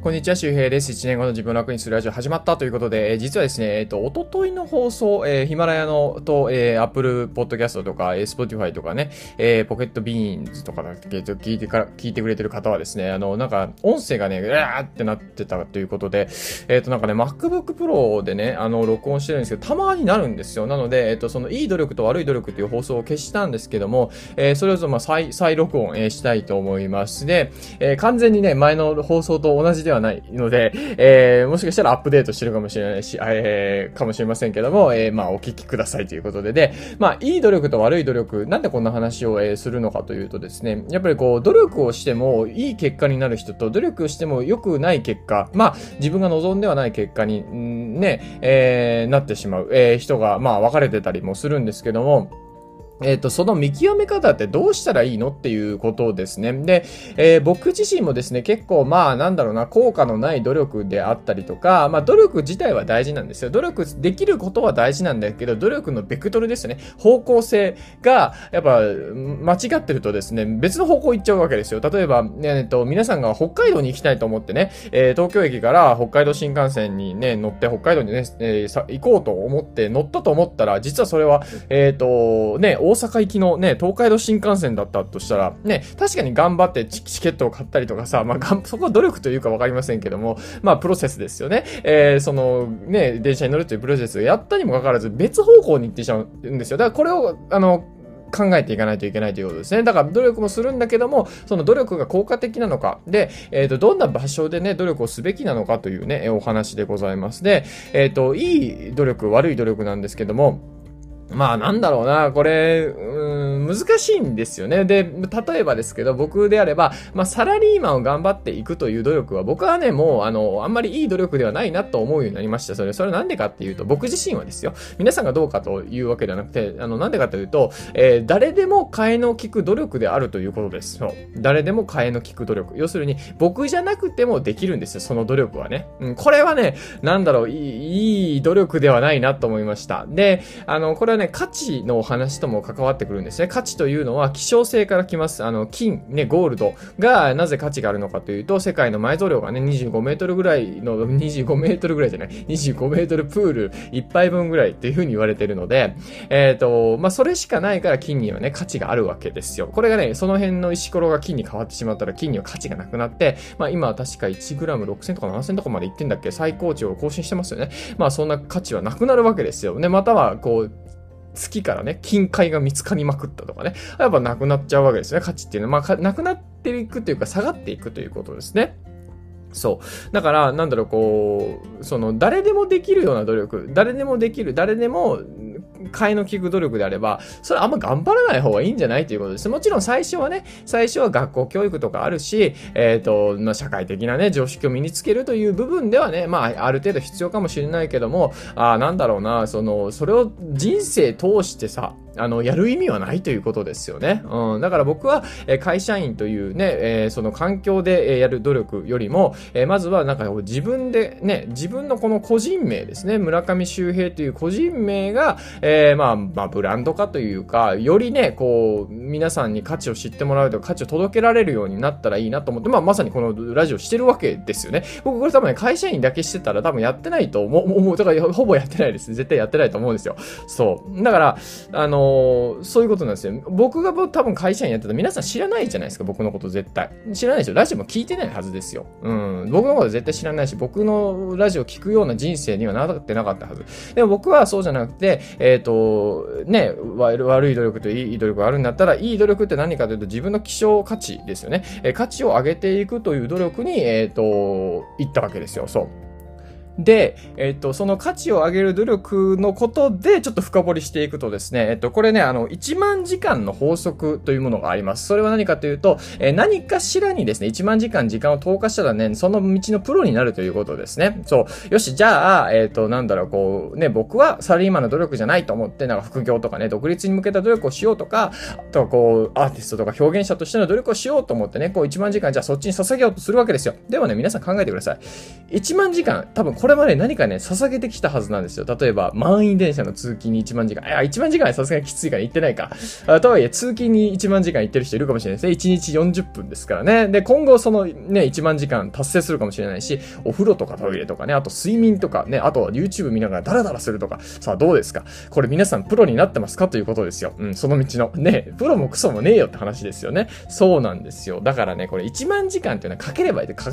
こんにちは、周平です。1年後の自分を楽にするラジオ始まったということで、えー実はですね、えっ、と、おとといの放送、えーヒマラヤのと、えー、Apple Podcast とか、えー、Spotify とかね、えー、ポケットビーンズとかだっけと聞いてから、聞いてくれてる方はですね、あの、なんか、音声がね、うわーってなってたということで、えっ、と、なんかね、MacBook Pro でね、あの、録音してるんですけど、たまになるんですよ。なので、えっ、と、その、いい努力と悪い努力っていう放送を消したんですけども、えーそれをぞ、まあ、再、再録音、えーしたいと思います。で、えー完全にね、前の放送と同じではないので、えーもしかしたらアップデートしてるかもしれないし、えーかもしれませんけども、えーまあ、お聞きくださいということで、で、まあ、いい努力と悪い努力、なんでこんな話を、えーするのかというとですね、やっぱりこう、努力をしてもいい結果になる人と、努力しても良くない結果、まあ、自分が望んではない結果に、んね、えーなってしまう、えー人が、まあ、分かれてたりもするんですけども、えっ、と、その見極め方ってどうしたらいいのっていうことですね。で、えー僕自身もですね、結構まあ、なんだろうな、効果のない努力であったりとか、まあ、努力自体は大事なんですよ。努力できることは大事なんだけど、努力のベクトルですね。方向性が、やっぱ、間違ってるとですね、別の方向行っちゃうわけですよ。例えば、ねえっ、と、皆さんが北海道に行きたいと思ってね、えー東京駅から北海道新幹線にね、乗って北海道にね、えー行こうと思って乗ったと思ったら、実はそれは、えっ、と、ね、大阪行きのね、東海道新幹線だったとしたら、ね、確かに頑張ってチケットを買ったりとかさ、まあ、そこは努力というかわかりませんけども、まあ、プロセスですよね。えーその、ね、電車に乗るというプロセスをやったにもかかわらず、別方向に行ってしまうんですよ。だからこれを、あの、考えていかないといけないということですね。だから努力もするんだけども、その努力が効果的なのか、で、えっ、と、どんな場所でね、努力をすべきなのかというね、お話でございます。で、えっ、と、いい努力、悪い努力なんですけども、まあなんだろうな、これ、難しいんですよね。で、例えばですけど、僕であれば、まあサラリーマンを頑張っていくという努力は、僕はね、もう、あの、あんまりいい努力ではないなと思うようになりました。それ、それなんでかっていうと、僕自身はですよ、皆さんがどうかというわけではなくて、あの、なんでかというと、えー誰でも替えの利く努力であるということです。そう。誰でも替えの利く努力。要するに、僕じゃなくてもできるんですよ、その努力はね。うん、これはね、なんだろう、いい、いい努力ではないなと思いました。で、あの、これはね、価値のお話とも関わってくるんですね。価値というのは希少性から来ます。あの、金、ね、ゴールドがなぜ価値があるのかというと、世界の埋蔵量がね、25メートルぐらいの、25メートルぐらいじゃない、25メートルプール1杯分ぐらいっていう風に言われてるので、えっ、と、まあ、それしかないから金にはね、価値があるわけですよ。これがね、その辺の石ころが金に変わってしまったら金には価値がなくなって、まあ、今は確か 1g6000 とか7000とかまでいってんだっけ？最高値を更新してますよね。まあ、そんな価値はなくなるわけですよ。ね、または、こう、月からね、金塊が見つかりまくったとかね、やっぱなくなっちゃうわけですね、価値っていうのは。まあか、なくなっていくというか、下がっていくということですね。そう。だから、なんだろう、こう、その、誰でもできるような努力、誰でもできる、誰でも、替えの効く努力であれば、それあんま頑張らない方がいいんじゃないということです。もちろん最初はね、最初は学校教育とかあるし、えっ、と、まあ、社会的なね、常識を身につけるという部分ではね、まあ、ある程度必要かもしれないけども、ああ、なんだろうな、その、それを人生通してさ、あの、やる意味はないということですよね。うん。だから僕は、え会社員というね、えーその環境でえやる努力よりも、えーまずはなんか自分でね、自分のこの個人名ですね、村上周平という個人名が、えーまあ、まあ、ブランド化というか、よりね、こう、皆さんに価値を知ってもらうとか、価値を届けられるようになったらいいなと思って、まあ、まさにこのラジオしてるわけですよね。僕これ多分ね、会社員だけしてたら多分やってないと思う、思う、だからほぼやってないです。絶対やってないと思うんですよ。そう。だから、あのそういうことなんですよ。僕が多分会社員やってたら皆さん知らないじゃないですか、僕のこと絶対。知らないですよ。ラジオも聞いてないはずですよ。うん。僕のこと絶対知らないし、僕のラジオ聞くような人生にはなってなかったはず。でも僕はそうじゃなくて、えっ、と、ね、悪い努力といい努力があるんだったら、いい努力って何かというと自分の希少価値ですよね。え価値を上げていくという努力に、えっ、と、行ったわけですよ。そう。で、えっと、その価値を上げる努力のことで、ちょっと深掘りしていくとですね、えっと、これね、あの、1万時間の法則というものがあります。それは何かというと、えー何かしらにですね、1万時間時間を投下したらね、その道のプロになるということですね。そう。よし、じゃあ、えっと、なんだろう、こう、ね、僕はサラリーマンの努力じゃないと思って、なんか副業とかね、独立に向けた努力をしようとか、あとはこう、アーティストとか表現者としての努力をしようと思ってね、こう1万時間じゃあそっちに捧げようとするわけですよ。でもね、皆さん考えてください。1万時間、多分ここれまで何かね、捧げてきたはずなんですよ。例えば、満員電車の通勤に1万時間。いや、1万時間はさすがにきついから行ってないか。あとはいえ、通勤に1万時間行ってる人いるかもしれないですね。1日40分ですからね。で、今後そのね、1万時間達成するかもしれないし、お風呂とかトイレとかね、あと睡眠とかね、あと YouTube 見ながらダラダラするとか、さあどうですか？これ皆さんプロになってますか？ということですよ。うん、その道の。ね、プロもクソもねえよって話ですよね。そうなんですよ。だからね、これ1万時間っていうのはかければいい。必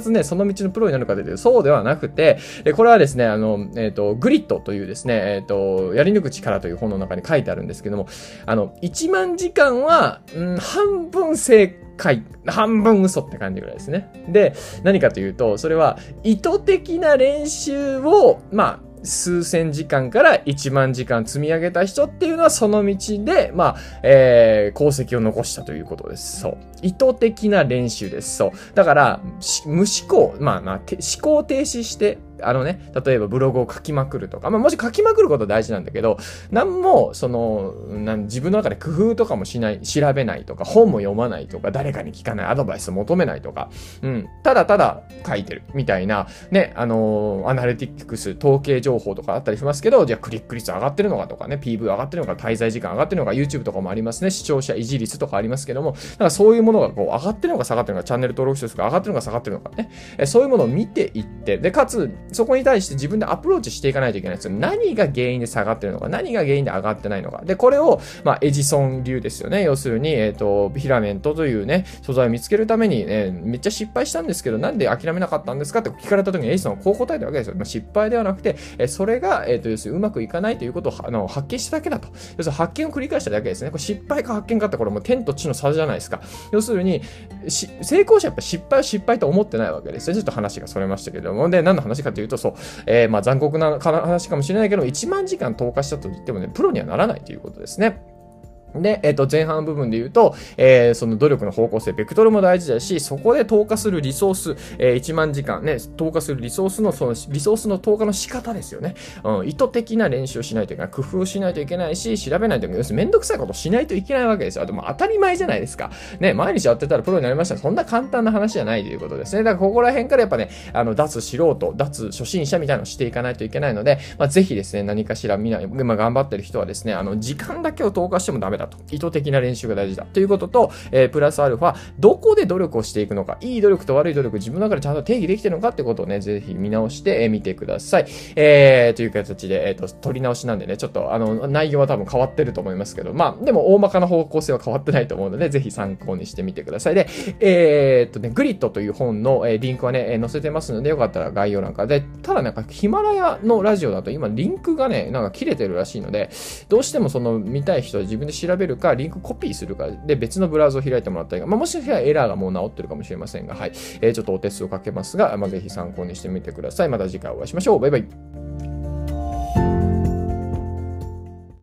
ずね、その道のプロになるかというと、そうではなくて、でこれはですね、あの、えっ、ー、と、グリッドというですね、えっ、ー、と、やり抜く力という本の中に書いてあるんですけども、あの、1万時間は、うん、半分正解、半分嘘って感じぐらいですね。で、何かというと、それは意図的な練習を、まあ、数千時間から1万時間積み上げた人っていうのはその道で、まあ、えー、功績を残したということです。そう。意図的な練習です。そう。だから、無思考、まあまあ、思考停止して、あのね、例えばブログを書きまくるとか、まあもちろん書きまくること大事なんだけど、なんも、その、なん自分の中で工夫とかもしない、調べないとか、本も読まないとか、誰かに聞かない、アドバイスを求めないとか、うん、ただただ書いてるみたいな、ね、あのー、アナリティクス、統計情報とかあったりしますけど、じゃあクリック率上がってるのかとかね、PV 上がってるのか、滞在時間上がってるのか、YouTube とかもありますね、視聴者維持率とかありますけども、だからそういうもののがこう上がってるのか下がってるのか、チャンネル登録者数が上がってるのか下がってるのかね、えそういうものを見ていって、で、かつ、そこに対して自分でアプローチしていかないといけないんですよ。何が原因で下がってるのか、何が原因で上がってないのか。で、これを、まあ、エジソン流ですよね。要するに、えっ、ー、と、フィラメントというね、素材を見つけるために、ね、めっちゃ失敗したんですけど、なんで諦めなかったんですかって聞かれた時にエジソンはこう答えたわけですよ。まあ、失敗ではなくて、えそれが、えっ、ー、と、要するにうまくいかないということをあの発見しただけだと。要するに発見を繰り返しただけですね。これ失敗か発見かってこれもう天と地の差じゃないですか。要するに、成功者やっぱ失敗は失敗と思ってないわけですよ。ちょっと話がそれましたけども。で、何の話かというと、そう、えー、まあ残酷な話かもしれないけど、1万時間投下したと言ってもね、プロにはならないということですね。で、えっ、と、前半部分で言うと、えー、その努力の方向性、ベクトルも大事だし、そこで投下するリソース、えー、1万時間ね、投下するリソースの、その、リソースの投下の仕方ですよね。うん、意図的な練習をしないといけない。工夫をしないといけないし、調べないといけない。要するにめんどくさいことしないといけないわけですよ。でも当たり前じゃないですか。ね、毎日やってたらプロになりましたそんな簡単な話じゃないということですね。だからここら辺からやっぱね、あの、脱素人、脱初心者みたいなのをしていかないといけないので、まあ、ぜひですね、何かしらみんな、まあ、頑張ってる人はですね、あの、時間だけを投下してもダメだと。意図的な練習が大事だということと、えー、プラスアルファ、どこで努力をしていくのか、いい努力と悪い努力、自分の中でちゃんと定義できてるのかってことをね、ぜひ見直して、えー、見てください。えー、という形で、えっ、ー、と、取り直しなんでね、ちょっと、あの、内容は多分変わってると思いますけど、まあ、でも大まかな方向性は変わってないと思うので、ぜひ参考にしてみてください。で、えー、っとね、グリッドという本の、えー、リンクはね、載せてますので、よかったら概要欄から。で、ただなんか、ヒマラヤのラジオだと今、リンクがね、なんか切れてるらしいので、どうしてもその見たい人は自分で調調べるか、リンクコピーするかで、別のブラウザを開いてもらったり、まあ、もしかしたらエラーがもう治ってるかもしれませんが、はい。えー、ちょっとお手数をかけますが、まあ、ぜひ参考にしてみてください。また次回お会いしましょう。バイバイ。